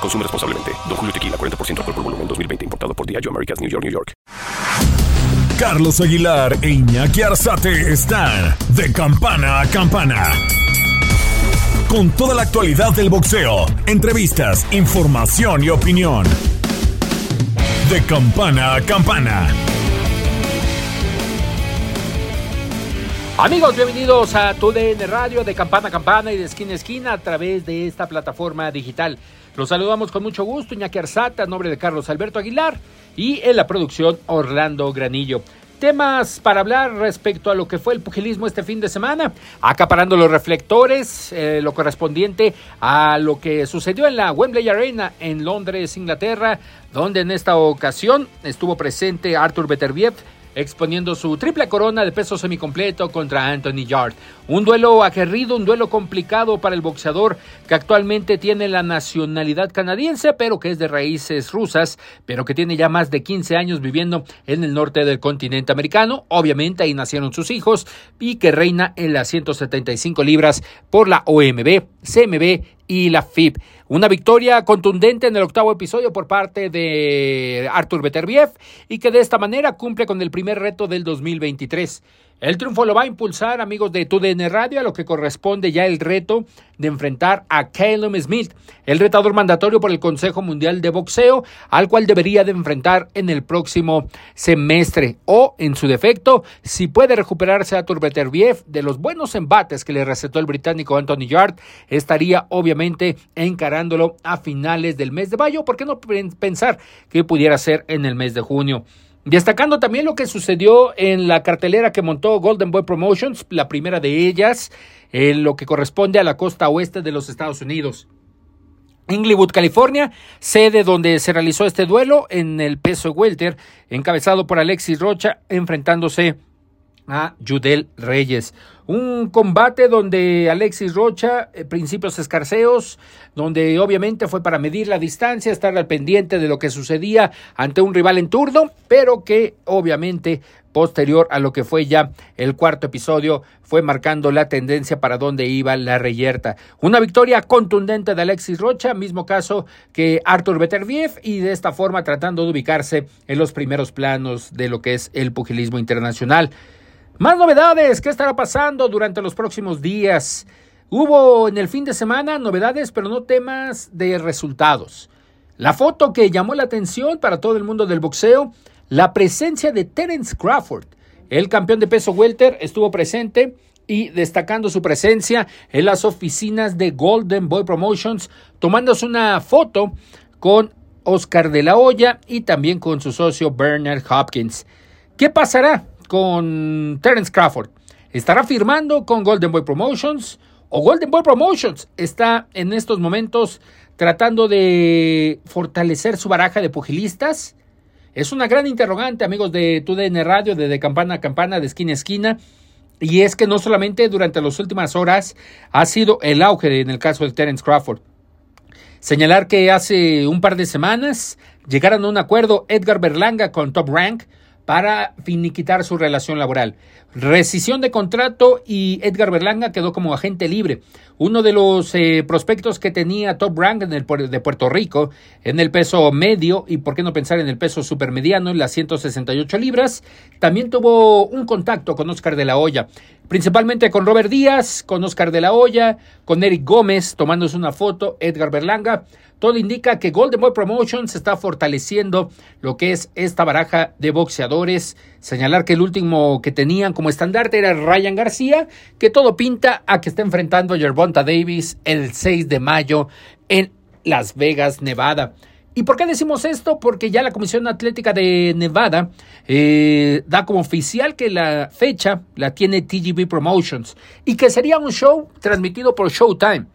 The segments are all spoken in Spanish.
Consume responsablemente. Don Julio Tequila, 40% alcohol por volumen, 2020. Importado por Diageo Americas, New York, New York. Carlos Aguilar e Iñaki Arzate están de campana a campana. Con toda la actualidad del boxeo, entrevistas, información y opinión. De campana a campana. Amigos, bienvenidos a tu DN Radio de campana a campana y de esquina a esquina a través de esta plataforma digital. Los saludamos con mucho gusto, Iñaki Arzata, en nombre de Carlos Alberto Aguilar y en la producción Orlando Granillo. Temas para hablar respecto a lo que fue el pugilismo este fin de semana, acaparando los reflectores, eh, lo correspondiente a lo que sucedió en la Wembley Arena en Londres, Inglaterra, donde en esta ocasión estuvo presente Arthur Beterbiev, exponiendo su triple corona de peso semicompleto contra Anthony Yard. Un duelo aguerrido, un duelo complicado para el boxeador que actualmente tiene la nacionalidad canadiense, pero que es de raíces rusas, pero que tiene ya más de 15 años viviendo en el norte del continente americano. Obviamente ahí nacieron sus hijos y que reina en las 175 libras por la OMB, CMB y la FIB. Una victoria contundente en el octavo episodio por parte de Artur Beterbiev y que de esta manera cumple con el primer reto del 2023. El triunfo lo va a impulsar, amigos de TUDN Radio, a lo que corresponde ya el reto de enfrentar a Caleb Smith, el retador mandatorio por el Consejo Mundial de Boxeo, al cual debería de enfrentar en el próximo semestre. O, en su defecto, si puede recuperarse a Turbeterbiev de los buenos embates que le recetó el británico Anthony Yard, estaría obviamente encarándolo a finales del mes de mayo. ¿Por qué no pensar que pudiera ser en el mes de junio? Destacando también lo que sucedió en la cartelera que montó Golden Boy Promotions, la primera de ellas, en lo que corresponde a la costa oeste de los Estados Unidos. Inglewood, California, sede donde se realizó este duelo en el peso welter, encabezado por Alexis Rocha, enfrentándose a Judel Reyes. Un combate donde Alexis Rocha, eh, principios escarceos, donde obviamente fue para medir la distancia, estar al pendiente de lo que sucedía ante un rival en turno, pero que obviamente posterior a lo que fue ya el cuarto episodio, fue marcando la tendencia para dónde iba la reyerta. Una victoria contundente de Alexis Rocha, mismo caso que Arthur Beterbiev, y de esta forma tratando de ubicarse en los primeros planos de lo que es el pugilismo internacional. Más novedades, ¿qué estará pasando durante los próximos días? Hubo en el fin de semana novedades, pero no temas de resultados. La foto que llamó la atención para todo el mundo del boxeo, la presencia de Terence Crawford. El campeón de peso welter estuvo presente y destacando su presencia en las oficinas de Golden Boy Promotions, tomándose una foto con Oscar de la Hoya y también con su socio Bernard Hopkins. ¿Qué pasará? Con Terence Crawford. ¿Estará firmando con Golden Boy Promotions? ¿O Golden Boy Promotions está en estos momentos tratando de fortalecer su baraja de pugilistas? Es una gran interrogante, amigos de TUDN Radio, de, campana a campana, de esquina a esquina. Y es que no solamente durante las últimas horas ha sido el auge en el caso de Terence Crawford. Señalar que hace un par de semanas llegaron a un acuerdo Edgar Berlanga con Top Rank para finiquitar su relación laboral. Rescisión de contrato y Edgar Berlanga quedó como agente libre. Uno de los eh, prospectos que tenía Top Rank en el, de Puerto Rico en el peso medio y por qué no pensar en el peso supermediano en las 168 libras, también tuvo un contacto con Oscar de la Hoya, principalmente con Robert Díaz, con Oscar de la Hoya, con Eric Gómez tomándose una foto, Edgar Berlanga. Todo indica que Golden Boy Promotions está fortaleciendo lo que es esta baraja de boxeadores. Señalar que el último que tenían como estandarte era Ryan García, que todo pinta a que está enfrentando a Davis el 6 de mayo en Las Vegas, Nevada. ¿Y por qué decimos esto? Porque ya la Comisión Atlética de Nevada eh, da como oficial que la fecha la tiene TGB Promotions y que sería un show transmitido por Showtime.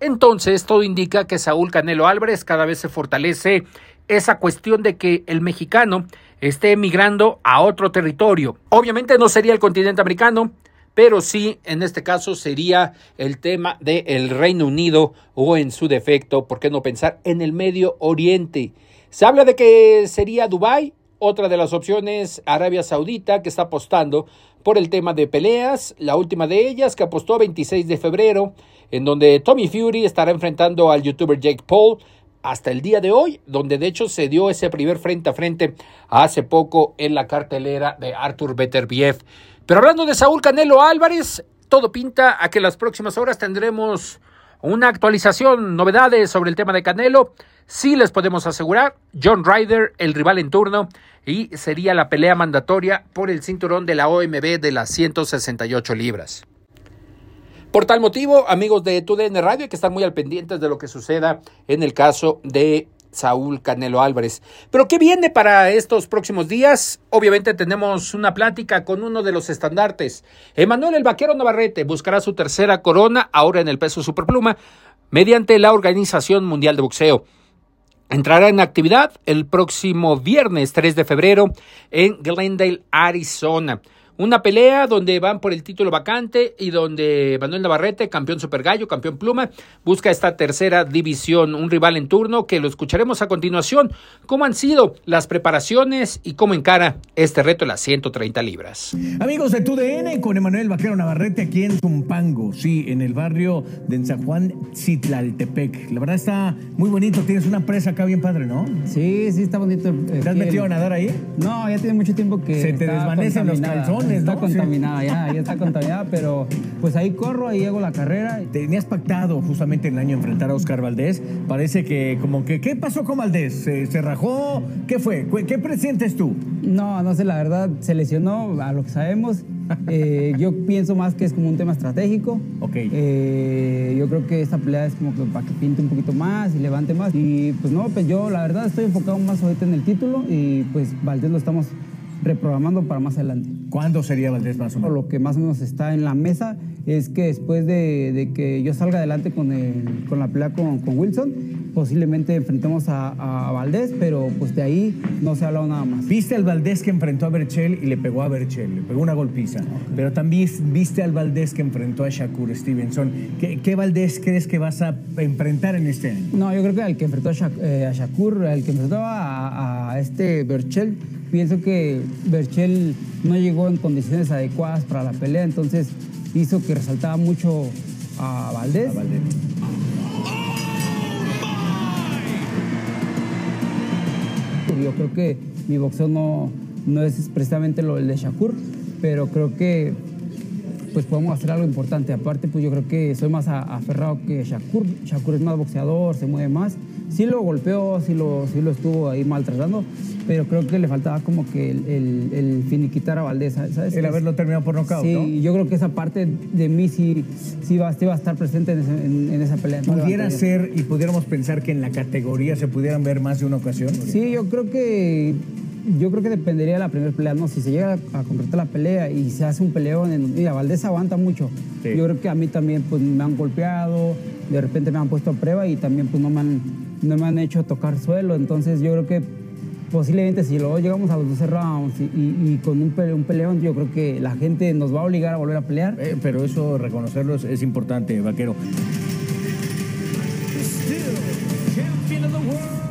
Entonces, todo indica que Saúl Canelo Álvarez cada vez se fortalece esa cuestión de que el mexicano esté emigrando a otro territorio. Obviamente no sería el continente americano, pero sí, en este caso sería el tema del Reino Unido o en su defecto, ¿por qué no pensar en el Medio Oriente? Se habla de que sería Dubái, otra de las opciones Arabia Saudita que está apostando por el tema de peleas, la última de ellas que apostó 26 de febrero, en donde Tommy Fury estará enfrentando al youtuber Jake Paul hasta el día de hoy, donde de hecho se dio ese primer frente a frente hace poco en la cartelera de Arthur Beterbiev. Pero hablando de Saúl Canelo Álvarez, todo pinta a que las próximas horas tendremos una actualización, novedades sobre el tema de Canelo. Sí les podemos asegurar, John Ryder, el rival en turno, y sería la pelea mandatoria por el cinturón de la OMB de las 168 libras. Por tal motivo, amigos de TUDN Radio, hay que estar muy al pendientes de lo que suceda en el caso de Saúl Canelo Álvarez. Pero ¿qué viene para estos próximos días? Obviamente tenemos una plática con uno de los estandartes. Emanuel el Vaquero Navarrete buscará su tercera corona ahora en el peso superpluma mediante la Organización Mundial de Boxeo. Entrará en actividad el próximo viernes 3 de febrero en Glendale, Arizona. Una pelea donde van por el título vacante y donde Manuel Navarrete, campeón super gallo, campeón pluma, busca esta tercera división, un rival en turno que lo escucharemos a continuación. ¿Cómo han sido las preparaciones y cómo encara este reto de las 130 libras? Amigos de TUDN con Emanuel Vaquero Navarrete aquí en Zumpango, sí, en el barrio de San Juan Citlaltepec. La verdad está muy bonito, tienes una presa acá bien padre, ¿no? Sí, sí, está bonito. ¿Te has metido a nadar ahí? No, ya tiene mucho tiempo que. Se te desvanecen los calzones. Está contaminada, ya, ya está contaminada, pero pues ahí corro, ahí hago la carrera. Tenías pactado justamente en el año enfrentar a Oscar Valdés. Parece que como que, ¿qué pasó con Valdés? ¿Se, rajó? ¿Qué fue? ¿Qué presientes tú? No, no sé, la verdad, se lesionó, a lo que sabemos. Eh, yo pienso más que es como un tema estratégico. Ok. Eh, yo creo que esta pelea es como que para que pinte un poquito más y levante más. Y pues no, pues yo la verdad estoy enfocado más ahorita en el título y pues Valdés lo estamos reprogramando para más adelante. ¿Cuándo sería Valdés más o menos? Lo que más o menos está en la mesa es que después de, que yo salga adelante con, el, con la pelea con, con, Wilson, posiblemente enfrentemos a, a, Valdés, pero pues de ahí no se ha hablado nada más. Viste al Valdés que enfrentó a Berchel y le pegó a Berchel, le pegó una golpiza, pero también viste al Valdés que enfrentó a Shakur Stevenson. ¿Qué, ¿Qué, Valdés crees que vas a enfrentar en este año? No, yo creo que al que enfrentó a, eh, Shakur, al que enfrentó a, a este Berchel, pienso que Berchel no llegó en condiciones adecuadas para la pelea, entonces hizo que resaltaba mucho a Valdés. Yo creo que mi boxeo no, no es precisamente lo de Shakur, pero creo que pues podemos hacer algo importante. Aparte, pues yo creo que soy más aferrado que Shakur. Shakur es más boxeador, se mueve más. Sí lo golpeó, sí lo, sí lo estuvo ahí maltratando, pero creo que le faltaba como que el, el, finiquitar a Valdés, ¿sabes? El haberlo terminado por nocaut, Sí, yo creo que esa parte de mí sí, sí, va, a estar presente en, esa pelea. ¿Pudiera ser y pudiéramos pensar que en la categoría se pudieran ver más de una ocasión? Sí, yo creo que yo creo que dependería de la primera pelea, ¿no? Si se llega a concretar la pelea y se hace un peleón, en, mira, Valdés aguanta mucho. Yo creo que a mí también pues me han golpeado, de repente me han puesto a prueba y también pues no me han, no me han hecho tocar suelo, entonces yo creo que posiblemente si luego llegamos a los 12 rounds y, con un, un, peleón, yo creo que la gente nos va a obligar a volver a pelear. Eh, pero eso, reconocerlo es, importante, vaquero.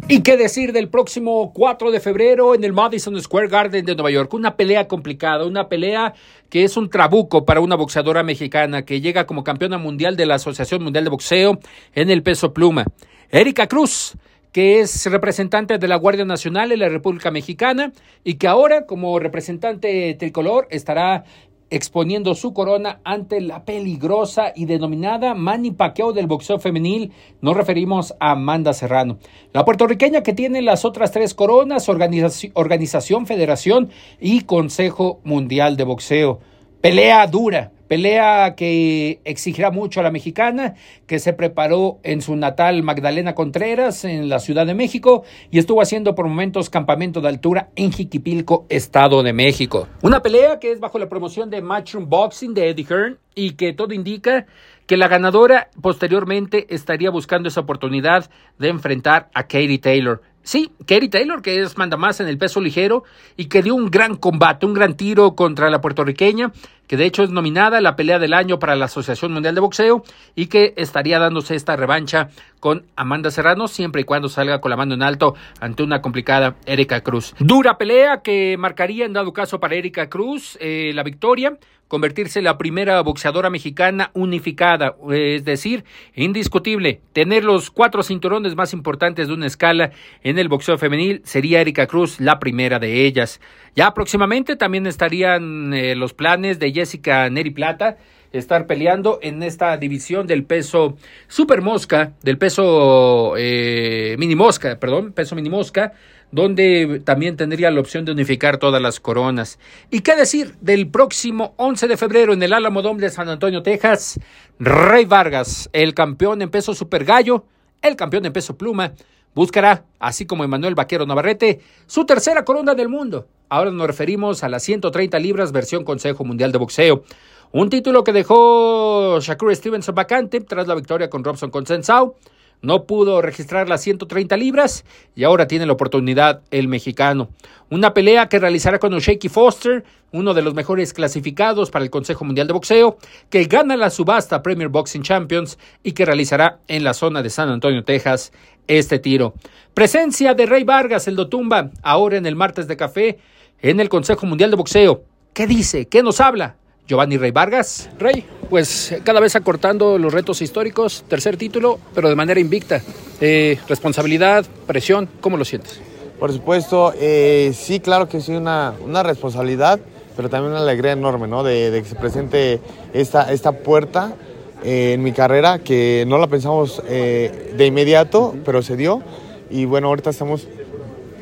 ¿Y qué decir del próximo 4 de febrero en el Madison Square Garden de Nueva York? Una pelea complicada, una pelea que es un trabuco para una boxeadora mexicana que llega como campeona mundial de la Asociación Mundial de Boxeo en el peso pluma. Erika Cruz que es representante de la Guardia Nacional en la República Mexicana y que ahora como representante tricolor estará exponiendo su corona ante la peligrosa y denominada Manny Pacquiao del boxeo femenil. Nos referimos a Amanda Serrano. La puertorriqueña que tiene las otras tres coronas, Organización, Federación y Consejo Mundial de Boxeo. Pelea dura, Pelea que exigirá mucho a la mexicana, que se preparó en su natal Magdalena Contreras, en la Ciudad de México, y estuvo haciendo por momentos campamento de altura en Jiquipilco, Estado de México. Una pelea que es bajo la promoción de Matchroom Boxing de Eddie Hearn y que todo indica que la ganadora posteriormente estaría buscando esa oportunidad de enfrentar a Katie Taylor. Sí, Kerry Taylor, que es manda más en el peso ligero y que dio un gran combate, un gran tiro contra la puertorriqueña, que de hecho es nominada la pelea del año para la Asociación Mundial de Boxeo y que estaría dándose esta revancha con Amanda Serrano siempre y cuando salga con la mano en alto ante una complicada Erika Cruz. Dura pelea que marcaría en dado caso para Erika Cruz eh, la victoria, convertirse en la primera boxeadora mexicana unificada, es decir, indiscutible, tener los cuatro cinturones más importantes de una escala en el boxeo femenil, sería Erika Cruz la primera de ellas. Ya próximamente también estarían eh, los planes de Jessica Neri Plata, estar peleando en esta división del peso super mosca, del peso eh, mini mosca, perdón, peso mini mosca, donde también tendría la opción de unificar todas las coronas. ¿Y qué decir del próximo 11 de febrero en el Álamo Dome de San Antonio, Texas? Rey Vargas, el campeón en peso super gallo, el campeón en peso pluma, buscará, así como Emanuel Vaquero Navarrete, su tercera corona del mundo. Ahora nos referimos a las 130 libras versión Consejo Mundial de Boxeo. Un título que dejó Shakur Stevenson vacante tras la victoria con Robson Consensao. No pudo registrar las 130 libras y ahora tiene la oportunidad el mexicano. Una pelea que realizará con Shaky Foster, uno de los mejores clasificados para el Consejo Mundial de Boxeo, que gana la subasta Premier Boxing Champions y que realizará en la zona de San Antonio, Texas, este tiro. Presencia de Rey Vargas, el Dotumba, ahora en el martes de café en el Consejo Mundial de Boxeo. ¿Qué dice? ¿Qué nos habla? Giovanni Rey Vargas. Rey, pues cada vez acortando los retos históricos, tercer título, pero de manera invicta. Eh, responsabilidad, presión, ¿cómo lo sientes? Por supuesto, eh, sí, claro que sí, una, una responsabilidad, pero también una alegría enorme, ¿no? De, de que se presente esta, esta puerta eh, en mi carrera, que no la pensamos eh, de inmediato, pero se dio. Y bueno, ahorita estamos,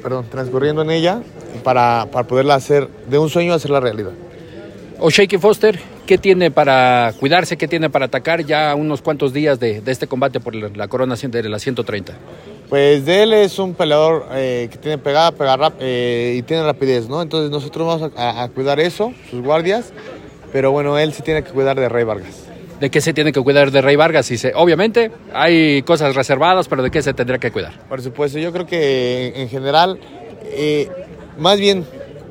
perdón, transcurriendo en ella para, para poderla hacer, de un sueño, hacerla realidad. O Shaky Foster, ¿qué tiene para cuidarse? ¿Qué tiene para atacar ya unos cuantos días de, de este combate por la, corona de la 130? Pues de él es un peleador eh, que tiene pegada, pega rap, eh, y tiene rapidez, ¿no? Entonces nosotros vamos a, a, cuidar eso, sus guardias, pero bueno, él sí tiene que cuidar de Rey Vargas. ¿De qué se tiene que cuidar de Rey Vargas? Y se, obviamente hay cosas reservadas, pero ¿de qué se tendrá que cuidar? Por supuesto, yo creo que en general, eh, más bien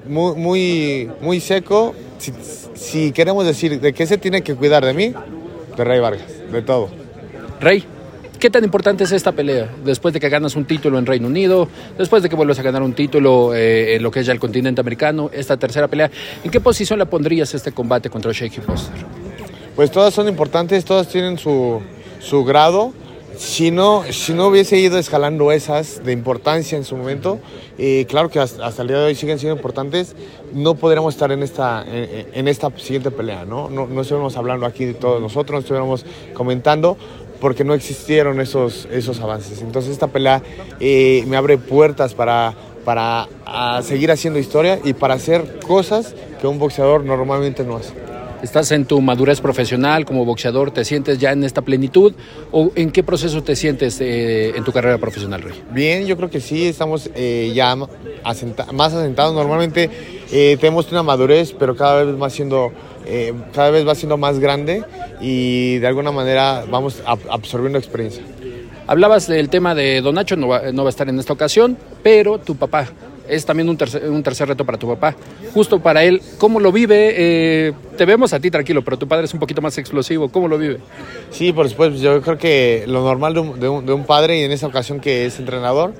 muy, muy, muy seco, si, si queremos decir de qué se tiene que cuidar de mí, de Rey Vargas, de todo. Rey, ¿Qué tan importante es esta pelea? Después de que ganas un título en Reino Unido, después de que vuelvas a ganar un título eh, en lo que es ya el continente americano, esta tercera pelea, ¿en qué posición le pondrías este combate contra Shaky Foster? Pues todas son importantes, todas tienen su, su grado. Si no, si no hubiese ido escalando esas de importancia en su momento, eh, claro que hasta, hasta, el día de hoy siguen siendo importantes, no podríamos estar en esta, en, esta siguiente pelea, ¿no? ¿no? No estuviéramos hablando aquí de todos nosotros, no estuviéramos comentando, porque no existieron esos, esos avances. Entonces esta pelea eh, me abre puertas para, para seguir haciendo historia y para hacer cosas que un boxeador normalmente no hace. ¿Estás en tu madurez profesional como boxeador? ¿Te sientes ya en esta plenitud? ¿O en qué proceso te sientes eh, en tu carrera profesional, Rey? Bien, yo creo que sí, estamos eh, ya asenta más asentados. Normalmente eh, tenemos una madurez, pero cada vez va siendo, eh, cada vez va siendo más grande y de alguna manera vamos ab absorbiendo experiencia. Hablabas del tema de Don Nacho, no va, no va a estar en esta ocasión, pero tu papá es también un tercer, un tercer, reto para tu papá. Justo para él, ¿cómo lo vive? Eh, te vemos a ti tranquilo, pero tu padre es un poquito más explosivo. ¿Cómo lo vive? Sí, por supuesto. Yo creo que lo normal de un, de un, de un padre y en esa ocasión que es entrenador,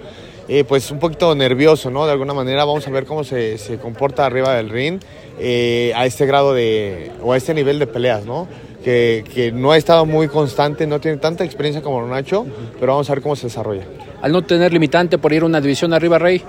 eh, pues un poquito nervioso, ¿no? De alguna manera vamos a ver cómo se, se comporta arriba del ring eh, a este grado de, o a este nivel de peleas, ¿no? Que, que, no ha estado muy constante, no tiene tanta experiencia como Nacho, pero vamos a ver cómo se desarrolla. Al no tener limitante por ir una división arriba, Rey,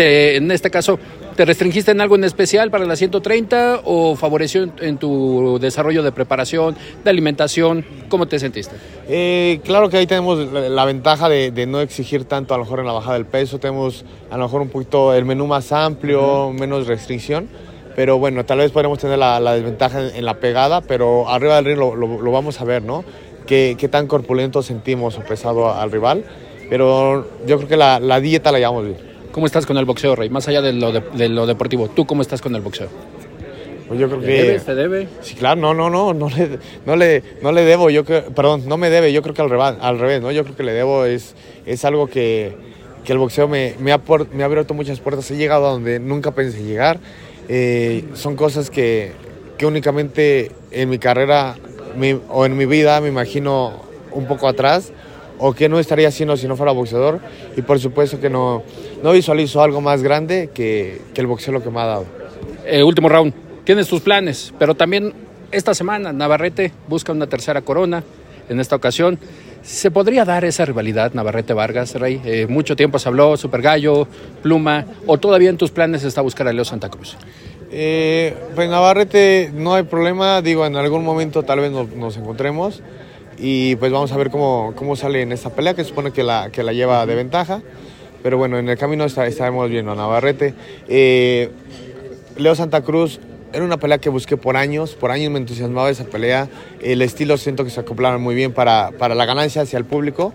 te, en este caso, ¿te restringiste en algo en especial para la 130 o favoreció en, en tu desarrollo de preparación, de alimentación? ¿Cómo te sentiste? Eh, claro que ahí tenemos la, la ventaja de, de, no exigir tanto a lo mejor en la bajada del peso, tenemos a lo mejor un poquito el menú más amplio, uh -huh. menos restricción. Pero bueno, tal vez podremos tener la, la desventaja en, en, la pegada, pero arriba del ring lo, lo, lo vamos a ver, ¿no? Qué, qué, tan corpulento sentimos o pesado al rival. Pero yo creo que la, la dieta la llevamos bien. ¿Cómo estás con el boxeo, Rey? Más allá de lo, de, de lo deportivo, ¿tú cómo estás con el boxeo? Pues yo creo ¿Te que... debes? ¿Te debe? Sí, claro, no, no, no, no le, no le, no le debo, yo creo, perdón, no me debe, yo creo que al revés, al revés, ¿no? Yo creo que le debo, es, es algo que, que el boxeo me, me, ha, me ha abierto muchas puertas. He llegado a donde nunca pensé llegar. Eh, son cosas que, que, únicamente en mi carrera o en mi vida me imagino un poco atrás o que no estaría haciendo si no fuera boxeador. Y por supuesto que no, no visualizo algo más grande que, que el boxeo lo que me ha dado. Eh, último round, tienes tus planes, pero también esta semana Navarrete busca una tercera corona en esta ocasión. ¿Se podría dar esa rivalidad Navarrete-Vargas, Rey? Eh, mucho tiempo se habló, Super Gallo, Pluma, o todavía en tus planes está buscar a Leo Santa Cruz? Eh, pues Navarrete no hay problema, digo, en algún momento tal vez nos, encontremos y pues vamos a ver cómo, cómo sale en esta pelea, que supone que la, que la lleva de ventaja, pero bueno, en el camino está, estaremos viendo a Navarrete. Eh, Leo Santa Cruz era una pelea que busqué por años, por años me entusiasmaba esa pelea. El estilo siento que se acoplaron muy bien para, para la ganancia hacia el público.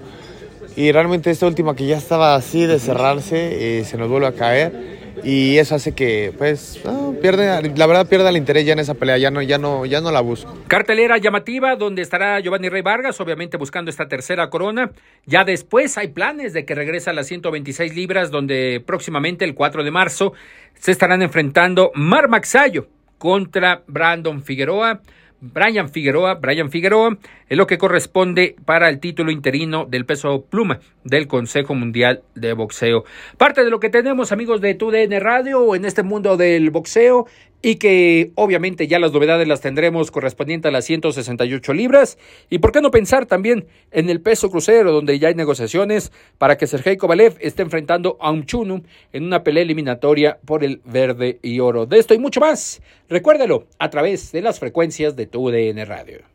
Y realmente esta última que ya estaba así de cerrarse, eh, se nos vuelve a caer y eso hace que pues pierde la verdad pierda el interés ya en esa pelea ya no ya no ya no la busco cartelera llamativa donde estará Giovanni Rey Vargas obviamente buscando esta tercera corona ya después hay planes de que regrese a las 126 libras donde próximamente el 4 de marzo se estarán enfrentando Mar Maxayo contra Brandon Figueroa. Brian Figueroa, Brian Figueroa es lo que corresponde para el título interino del peso pluma del Consejo Mundial de Boxeo. Parte de lo que tenemos amigos de TUDN Radio en este mundo del boxeo y que obviamente ya las novedades las tendremos correspondiente a las 168 libras. Y por qué no pensar también en el peso crucero, donde ya hay negociaciones para que Sergei Kovalev esté enfrentando a un Chunu en una pelea eliminatoria por el verde y oro. De esto y mucho más, recuérdelo a través de las frecuencias de tu DN Radio.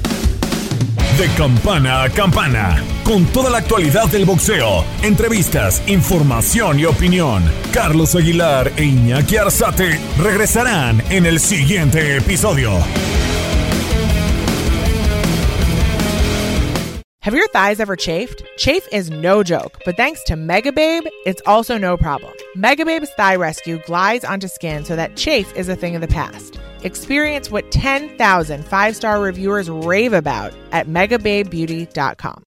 De campana a campana, con toda la actualidad del boxeo, entrevistas, información y opinión. Carlos Aguilar e Iñaki Arzate regresarán en el siguiente episodio. Have your thighs ever chafed? Chafe is no joke, but thanks to Megababe, it's also no problem. Megababe's Thigh Rescue glides onto skin so that chafe is a thing of the past. Experience what 10,000 five star reviewers rave about at megababebeauty.com.